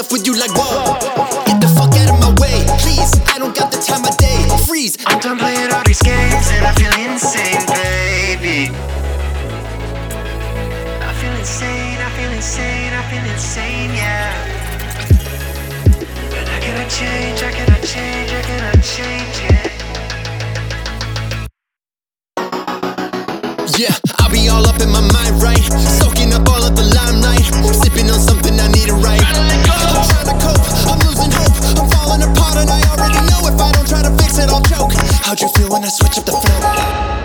enough with you. Like whoa, get the fuck out of my way, please. I don't got the time of day. Freeze. I'm done playing all these games and I feel insane, baby. I feel insane, I feel insane, I feel insane, yeah. And I cannot change, I cannot change, I cannot change, yeah. Yeah, I'll be all up in my mind, right? Soaking up all of the limelight. Sipping on something I need to write. I'm trying to cope, I'm losing hope. I'm falling apart, and I already know if I don't try to fix it, I'll choke. How'd you feel when I switch up the flow?